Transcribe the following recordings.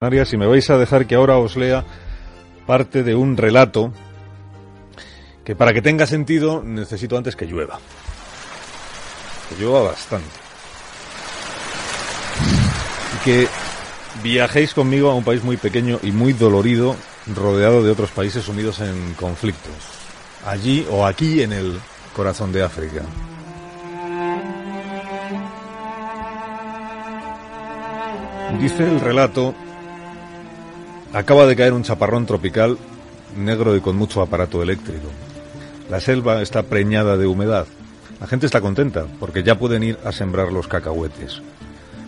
Si me vais a dejar que ahora os lea parte de un relato que para que tenga sentido necesito antes que llueva. Que llueva bastante. Y que viajéis conmigo a un país muy pequeño y muy dolorido, rodeado de otros países unidos en conflictos. Allí o aquí en el corazón de África. Dice el relato Acaba de caer un chaparrón tropical negro y con mucho aparato eléctrico. La selva está preñada de humedad. La gente está contenta porque ya pueden ir a sembrar los cacahuetes.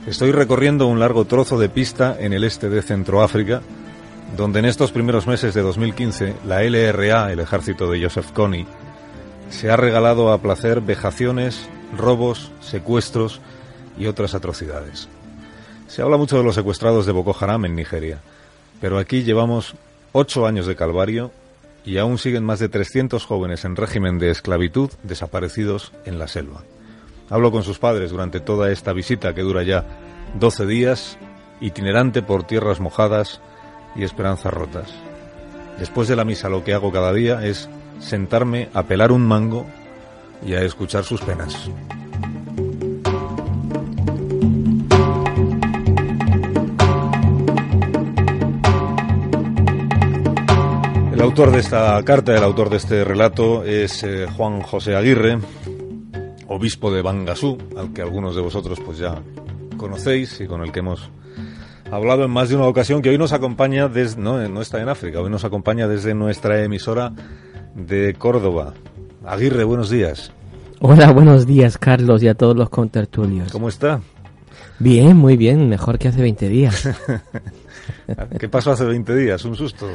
Estoy recorriendo un largo trozo de pista en el este de Centroáfrica, donde en estos primeros meses de 2015 la LRA, el ejército de Joseph Kony, se ha regalado a placer vejaciones, robos, secuestros y otras atrocidades. Se habla mucho de los secuestrados de Boko Haram en Nigeria. Pero aquí llevamos ocho años de calvario y aún siguen más de 300 jóvenes en régimen de esclavitud desaparecidos en la selva. Hablo con sus padres durante toda esta visita que dura ya 12 días, itinerante por tierras mojadas y esperanzas rotas. Después de la misa lo que hago cada día es sentarme a pelar un mango y a escuchar sus penas. El autor de esta carta, el autor de este relato es eh, Juan José Aguirre, obispo de Bangasú, al que algunos de vosotros pues ya conocéis y con el que hemos hablado en más de una ocasión, que hoy nos acompaña desde, no, no está en África, hoy nos acompaña desde nuestra emisora de Córdoba. Aguirre, buenos días. Hola, buenos días, Carlos, y a todos los contertulios. ¿Cómo está? Bien, muy bien, mejor que hace 20 días. ¿Qué pasó hace 20 días? ¿Un susto?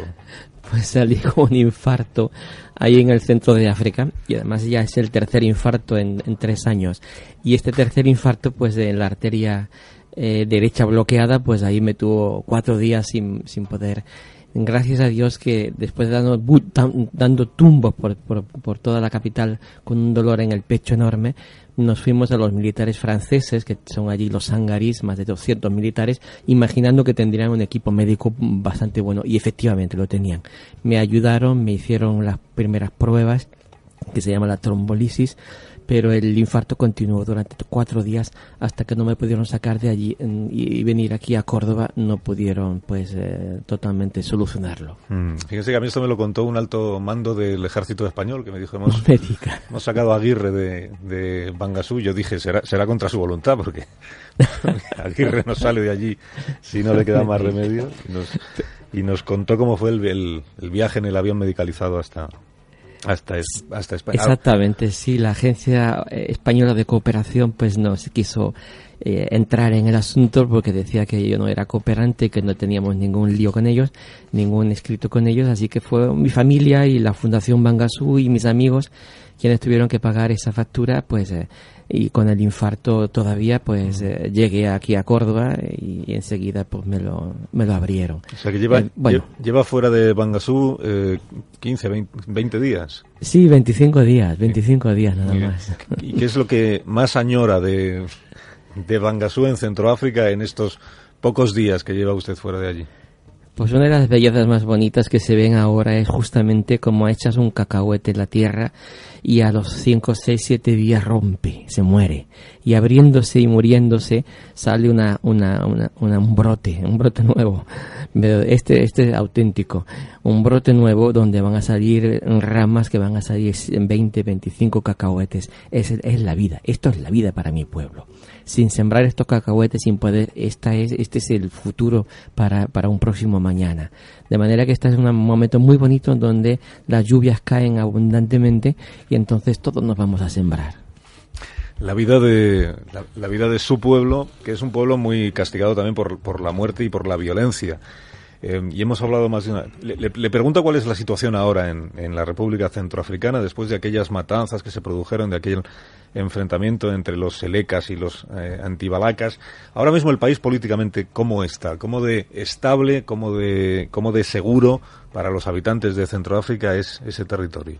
Pues salí con un infarto ahí en el centro de África y además ya es el tercer infarto en, tres años. Y este tercer infarto, pues en la arteria eh, derecha bloqueada, pues ahí me tuvo cuatro días sin, sin poder gracias a Dios que después de dando, dando tumbos por, por, por, toda la capital con un dolor en el pecho enorme, nos fuimos a los militares franceses, que son allí los sangarís, más de 200 militares, imaginando que tendrían un equipo médico bastante bueno, y efectivamente lo tenían. Me ayudaron, me hicieron las primeras pruebas, que se llama la trombolisis, pero el infarto continuó durante cuatro días hasta que no me pudieron sacar de allí y venir aquí a Córdoba no pudieron pues eh, totalmente solucionarlo. Mm. Fíjense que a mí esto me lo contó un alto mando del ejército español que me dijo hemos, hemos sacado a Aguirre de, de Bangasú yo dije será, será contra su voluntad porque Aguirre no sale de allí si no le queda más remedio y nos, y nos contó cómo fue el, el viaje en el avión medicalizado hasta, hasta, hasta España. Exactamente, sí, la Agencia eh, Española de Cooperación pues no se quiso eh, entrar en el asunto porque decía que yo no era cooperante, que no teníamos ningún lío con ellos, ningún escrito con ellos, así que fue mi familia y la Fundación Bangasú y mis amigos quienes tuvieron que pagar esa factura, pues eh, y con el infarto todavía pues eh, llegué aquí a Córdoba y, enseguida pues me lo, me lo abrieron. O sea que lleva, eh, bueno, lleva fuera de Bangasú eh, 15, 20, días. Sí, 25 días, 25 días nada más. ¿Y qué es lo que más añora de, de Bangasú en Centroáfrica en estos pocos días que lleva usted fuera de allí? Pues una de las bellezas más bonitas que se ven ahora es justamente como echas un cacahuete en la tierra y a los 5, 6, 7 días rompe, se muere. Y abriéndose y muriéndose sale una, un brote, un brote nuevo. Este, este es auténtico. Un brote nuevo donde van a salir ramas que van a salir en 20, 25 cacahuetes. Es, es la vida. Esto es la vida para mi pueblo. Sin sembrar estos cacahuetes, sin poder, esta es, este es el futuro para, para un próximo mañana. De manera que este es un momento muy bonito en donde las lluvias caen abundantemente y entonces todos nos vamos a sembrar. la vida de la, vida de su pueblo, que es un pueblo muy castigado también por, por la muerte y por la violencia. Eh, y hemos hablado más de una... Le, pregunto cuál es la situación ahora en, en, la República Centroafricana después de aquellas matanzas que se produjeron, de aquel enfrentamiento entre los selecas y los eh, antibalacas. Ahora mismo el país políticamente, ¿cómo está? ¿Cómo de estable, cómo de, cómo de seguro para los habitantes de Centroáfrica es ese territorio?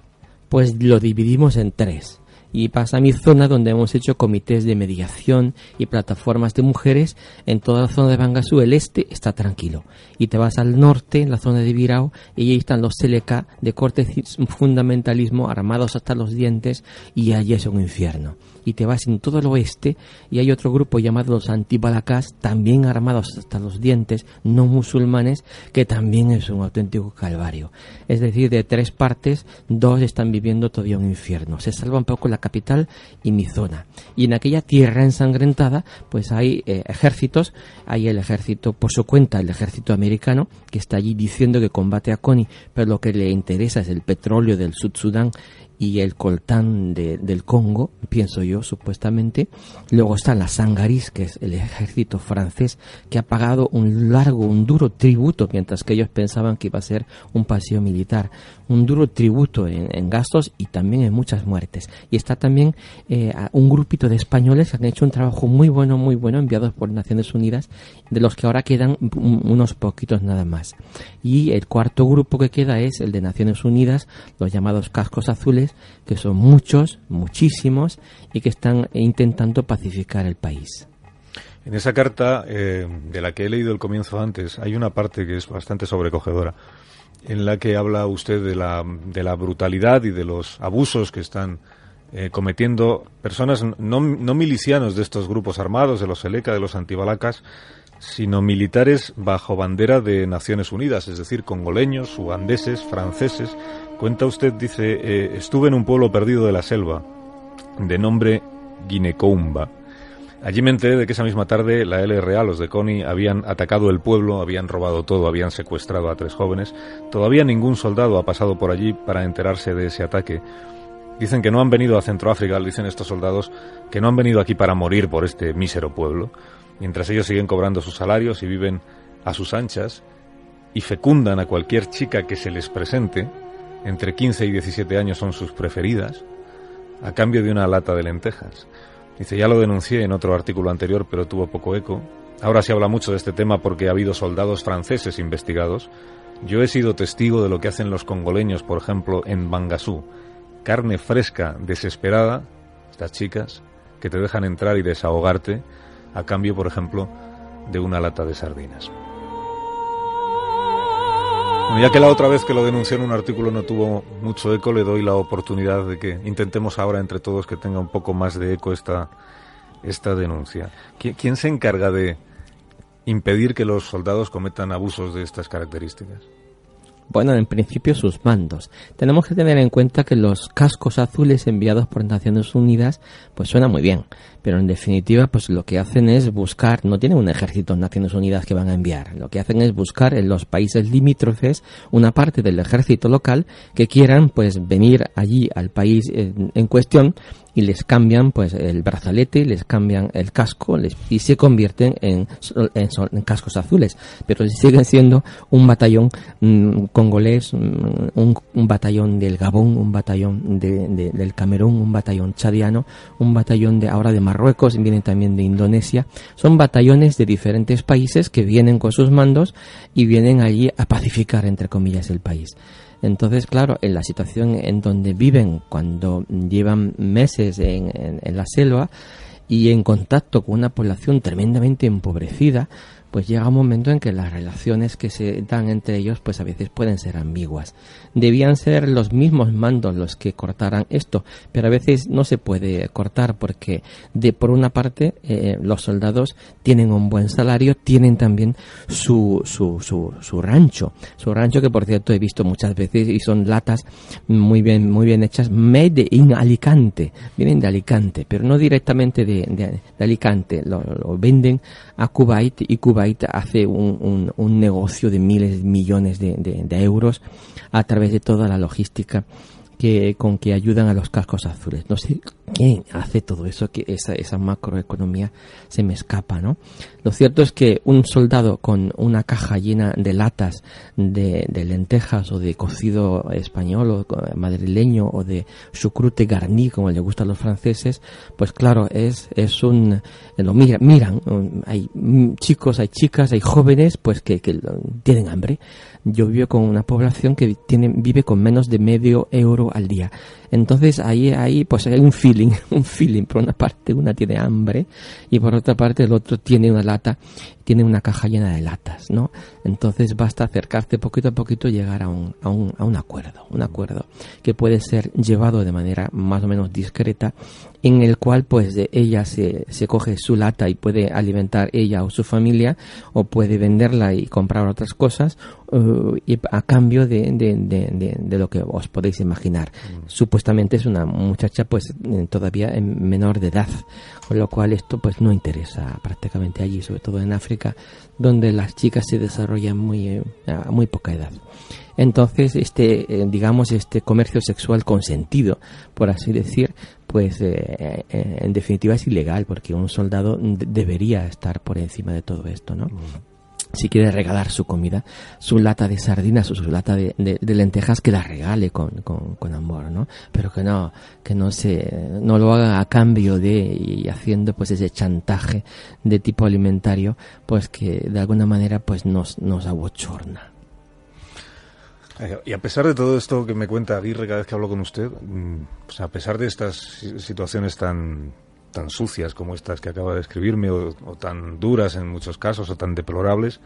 Pues lo dividimos en tres y pasa a mi zona donde hemos hecho comités de mediación y plataformas de mujeres. En toda la zona de Bangasú, el este está tranquilo. Y te vas al norte, en la zona de Virao, y ahí están los Seleca de corte fundamentalismo armados hasta los dientes y allí es un infierno y te vas en todo el oeste y hay otro grupo llamado los antibalacás, también armados hasta los dientes, no musulmanes, que también es un auténtico calvario. Es decir, de tres partes, dos están viviendo todavía un infierno. Se salva un poco la capital y mi zona. Y en aquella tierra ensangrentada, pues hay eh, ejércitos, hay el ejército por su cuenta, el ejército americano, que está allí diciendo que combate a Connie, pero lo que le interesa es el petróleo del Sud Sudán y el coltán del Congo, pienso yo, supuestamente. Luego está la Sangaris, que es el ejército francés, que ha pagado un largo, un duro tributo, mientras que ellos pensaban que iba a ser un paseo militar. Un duro tributo en, gastos y también en muchas muertes. Y está también eh, un grupito de españoles que han hecho un trabajo muy bueno, muy bueno, enviados por Naciones Unidas, de los que ahora quedan unos poquitos nada más. Y el cuarto grupo que queda es el de Naciones Unidas, los llamados cascos azules, que son muchos, muchísimos, y que están intentando pacificar el país. En esa carta, eh, de la que he leído el comienzo antes, hay una parte que es bastante sobrecogedora, en la que habla usted de la, de la brutalidad y de los abusos que están eh, cometiendo personas no, no, milicianos de estos grupos armados, de los Seleca, de los antibalacas, sino militares bajo bandera de Naciones Unidas, es decir, congoleños, ugandeses, franceses, Cuenta usted, dice, eh, estuve en un pueblo perdido de la selva, de nombre Guinecoumba. Allí me enteré de que esa misma tarde la LRA, los de CONI, habían atacado el pueblo, habían robado todo, habían secuestrado a tres jóvenes. Todavía ningún soldado ha pasado por allí para enterarse de ese ataque. Dicen que no han venido a Centroáfrica, dicen estos soldados, que no han venido aquí para morir por este mísero pueblo, mientras ellos siguen cobrando sus salarios y viven a sus anchas y fecundan a cualquier chica que se les presente, entre 15 y 17 años son sus preferidas, a cambio de una lata de lentejas. Dice, ya lo denuncié en otro artículo anterior, pero tuvo poco eco. Ahora se habla mucho de este tema porque ha habido soldados franceses investigados. Yo he sido testigo de lo que hacen los congoleños, por ejemplo, en Bangasú. Carne fresca, desesperada, estas chicas, que te dejan entrar y desahogarte, a cambio, por ejemplo, de una lata de sardinas ya que la otra vez que lo denuncié en un artículo no tuvo mucho eco, le doy la oportunidad de que intentemos ahora entre todos que tenga un poco más de eco esta, esta denuncia. ¿Quién se encarga de impedir que los soldados cometan abusos de estas características? Bueno, en principio sus mandos. Tenemos que tener en cuenta que los cascos azules enviados por Naciones Unidas pues suena muy bien, pero en definitiva pues lo que hacen es buscar, no tienen un ejército de Naciones Unidas que van a enviar, lo que hacen es buscar en los países limítrofes una parte del ejército local que quieran pues venir allí al país en cuestión y les cambian pues el brazalete, les cambian el casco y se convierten en, en, cascos azules, pero siguen siendo un batallón mm, congolés, mm, un, batallón del Gabón, un batallón de, del Camerún, un batallón chadiano, un batallón de ahora de Marruecos, vienen también de Indonesia, son batallones de diferentes países que vienen con sus mandos y vienen allí a pacificar entre comillas el país. Entonces, claro, en la situación en donde viven cuando llevan meses en, en, la selva y en contacto con una población tremendamente empobrecida, pues llega un momento en que las relaciones que se dan entre ellos pues a veces pueden ser ambiguas. Debían ser los mismos mandos los que cortaran esto, pero a veces no se puede cortar porque de por una parte eh, los soldados tienen un buen salario, tienen también su, su, su, su, rancho, su rancho que por cierto he visto muchas veces y son latas muy bien muy bien hechas, made in Alicante, vienen de Alicante, pero no directamente de, de, Alicante, lo, lo, venden a Kuwait y Kuwait hace un, negocio de miles de millones de, euros a través de toda la logística que con que ayudan a los cascos azules. No sé quién hace todo eso, que esa, esa macroeconomía se me escapa, ¿no? Lo cierto es que un soldado con una caja llena de latas de, de lentejas o de cocido español o madrileño o de chucrute garni, como le gusta a los franceses, pues claro, es, es un, lo mira, miran, hay chicos, hay chicas, hay jóvenes, pues que, que tienen hambre yo vivo con una población que tiene, vive con menos de medio euro al día. Entonces ahí, ahí pues hay un feeling, un feeling. Por una parte una tiene hambre y por otra parte el otro tiene una lata, tiene una caja llena de latas, ¿no? Entonces basta acercarse poquito a poquito y llegar a un, a un, a un acuerdo, un acuerdo que puede ser llevado de manera más o menos discreta en el cual pues ella se, se coge su lata y puede alimentar ella o su familia o puede venderla y comprar otras cosas uh, y a cambio de, de, de, de, lo que os podéis imaginar. Mm. Supuestamente es una muchacha pues todavía menor de edad, con lo cual esto pues no interesa prácticamente allí, sobre todo en África, donde las chicas se desarrollan muy, eh, a muy poca edad. Entonces, este, eh, digamos, este comercio sexual consentido, por así decir, pues eh, eh, en definitiva es ilegal porque un soldado debería estar por encima de todo esto, ¿no? Si quiere regalar su comida, su lata de sardinas o su lata de, lentejas, que la regale con, con, amor, ¿no? Pero que no, que no se, no lo haga a cambio de y haciendo pues ese chantaje de tipo alimentario, pues que de alguna manera pues nos, nos abochorna. Eh, y a pesar de todo esto que me cuenta Aguirre cada vez que hablo con usted, pues a pesar de estas situaciones tan, tan sucias como estas que acaba de escribirme, o, tan duras en muchos casos, o tan deplorables,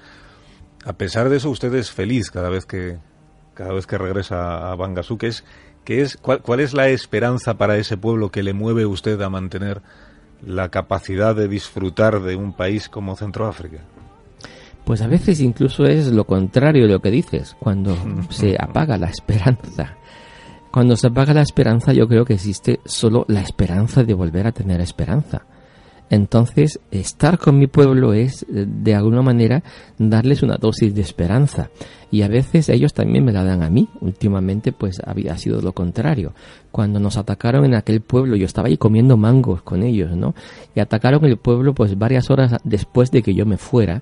a pesar de eso usted es feliz cada vez que, cada vez que regresa a Bangasú, que es, que es cuál, cuál es la esperanza para ese pueblo que le mueve usted a mantener la capacidad de disfrutar de un país como Centroáfrica. Pues a veces incluso es lo contrario de lo que dices, cuando se apaga la esperanza. Cuando se apaga la esperanza yo creo que existe solo la esperanza de volver a tener esperanza. Entonces, estar con mi pueblo es, eh, de alguna manera, darles una dosis de esperanza. Y a veces ellos también me la dan a mí. Últimamente, pues, había sido lo contrario. Cuando nos atacaron en aquel pueblo, yo estaba ahí comiendo mangos con ellos, ¿no? Y atacaron el pueblo, pues, varias horas después de que yo me fuera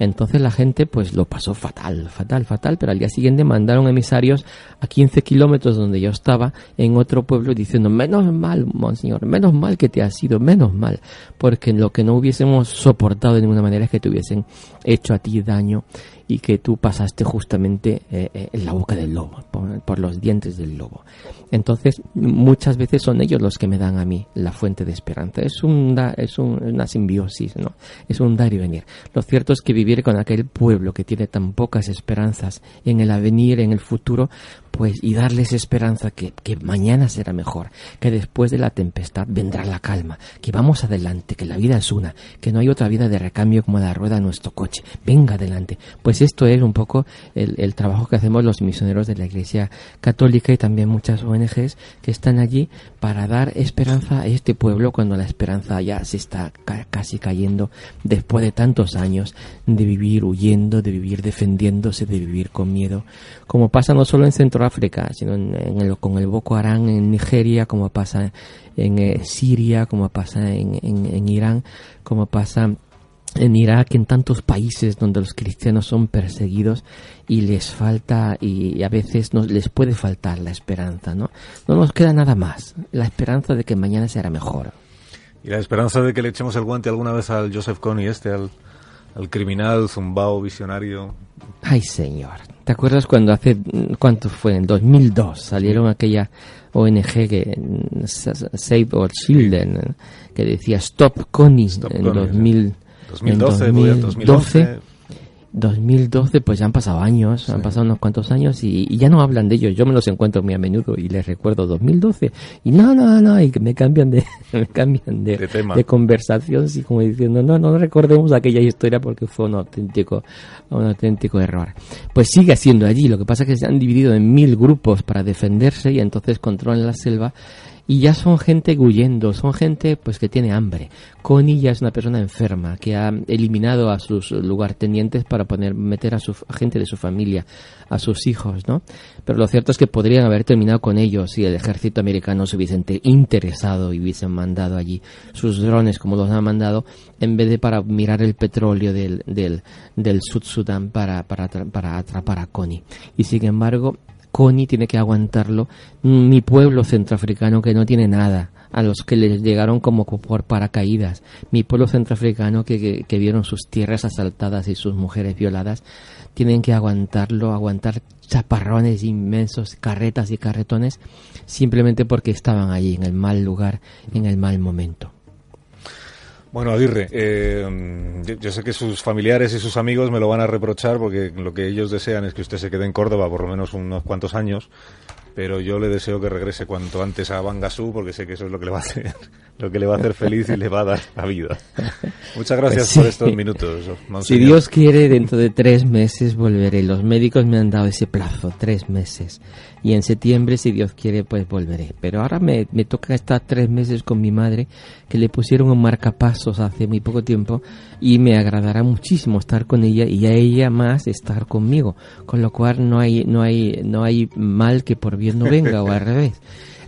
entonces la gente pues lo pasó fatal, fatal, fatal, pero al día siguiente mandaron emisarios a 15 kilómetros donde yo estaba en otro pueblo diciendo, menos mal, monseñor, menos mal que te has ido, menos mal, porque lo que no hubiésemos soportado de ninguna manera es que te hubiesen hecho a ti daño y que tú pasaste justamente eh, eh, en la boca del lobo, por, los dientes del lobo. Entonces, muchas veces son ellos los que me dan a mí la fuente de esperanza. Es, un, es una simbiosis, ¿no? Es un dar y venir. Lo cierto es que vivir con aquel pueblo que tiene tan pocas esperanzas en el avenir, en el futuro, pues y darles esperanza que, que, mañana será mejor, que después de la tempestad vendrá la calma, que vamos adelante, que la vida es una, que no hay otra vida de recambio como la rueda de nuestro coche, venga adelante. Pues esto es un poco el, el trabajo que hacemos los misioneros de la Iglesia Católica y también muchas ONGs que están allí para dar esperanza a este pueblo cuando la esperanza ya se está casi cayendo después de tantos años de vivir huyendo, de vivir defendiéndose, de vivir con miedo, como pasa no solo en Centro África, sino en, con el Boko Haram en Nigeria, como pasa en eh, Siria, como pasa en, en, Irán, como pasa en Irak, en tantos países donde los cristianos son perseguidos y les falta y a veces nos les puede faltar la esperanza, ¿no? No nos queda nada más, la esperanza de que mañana será mejor. Y la esperanza de que le echemos el guante alguna vez al Joseph Kony este, al, al criminal zumbao visionario. Ay, señor. ¿Te acuerdas cuando hace, cuánto fue? En 2002 salieron aquella ONG que, Save Our Children, que decía Stop Connie en, 2000, 2012, en 2012 2012, pues ya han pasado años, han pasado unos cuantos años y, ya no hablan de ellos. Yo me los encuentro muy a menudo y les recuerdo 2012 y no, no, no, y me cambian de, me cambian de, de, conversación, y como diciendo, no, no recordemos aquella historia porque fue un auténtico, un auténtico error. Pues sigue siendo allí, lo que pasa es que se han dividido en mil grupos para defenderse y entonces controlan la selva y ya son gente huyendo, son gente pues que tiene hambre. Connie ya es una persona enferma que ha eliminado a sus lugartenientes para poner meter a su gente de su familia, a sus hijos, ¿no? Pero lo cierto es que podrían haber terminado con ellos si el ejército americano se hubiese interesado y hubiesen mandado allí sus drones como los han mandado en vez de para mirar el petróleo del del, del Sud Sudán para, para, para atrapar a Connie. Y sin embargo, Connie tiene que aguantarlo, mi pueblo centroafricano que no tiene nada, a los que les llegaron como por paracaídas, mi pueblo centroafricano que, que, vieron sus tierras asaltadas y sus mujeres violadas, tienen que aguantarlo, aguantar chaparrones inmensos, carretas y carretones, simplemente porque estaban allí, en el mal lugar, en el mal momento. Bueno, Aguirre, eh, yo, sé que sus familiares y sus amigos me lo van a reprochar porque lo que ellos desean es que usted se quede en Córdoba por lo menos unos cuantos años, pero yo le deseo que regrese cuanto antes a Bangasú porque sé que eso es lo que le va a hacer, lo que le va a hacer feliz y le va a dar la vida. Muchas gracias por estos minutos. Si Dios quiere, dentro de tres meses volveré. Los médicos me han dado ese plazo, tres meses y en septiembre, si Dios quiere, pues volveré. Pero ahora me, me toca estar tres meses con mi madre, que le pusieron un marcapasos hace muy poco tiempo, y me agradará muchísimo estar con ella y a ella más estar conmigo, con lo cual no hay, no hay, no hay mal que por bien no venga, o al revés.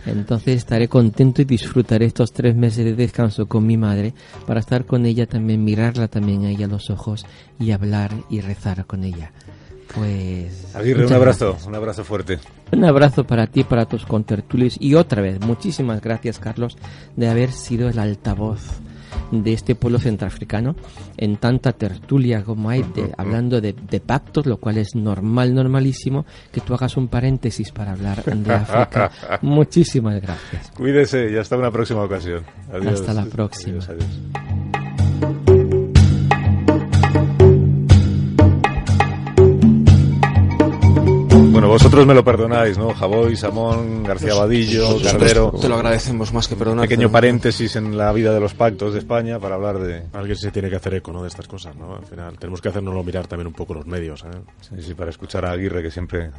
Entonces estaré contento y disfrutaré estos tres meses de descanso con mi madre para estar con ella también, mirarla también a ella a los ojos y hablar y rezar con ella. Pues. Aguirre, un abrazo, un abrazo fuerte. Un abrazo para ti, para tus contertulios y otra vez, muchísimas gracias, Carlos, de haber sido el altavoz de este pueblo centroafricano en tanta tertulia como hay hablando de, de, pactos, lo cual es normal, normalísimo, que tú hagas un paréntesis para hablar de África. Muchísimas gracias. Cuídese y hasta una próxima ocasión. Hasta la próxima. Bueno, vosotros me lo perdonáis, ¿no? Javoy, Samón, García Badillo, Cardero. Te lo agradecemos más que perdonar. Pequeño paréntesis en la vida de los pactos de España para hablar de... Alguien se tiene que hacer eco, ¿no? De estas cosas, ¿no? Al final, tenemos que hacernoslo mirar también un poco los medios, ¿eh? Sí, sí, para escuchar a Aguirre, que siempre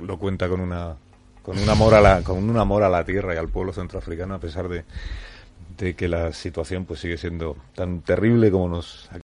lo, cuenta con una, con un amor a la, con un amor a la tierra y al pueblo centroafricano, a pesar de, de que la situación pues sigue siendo tan terrible como nos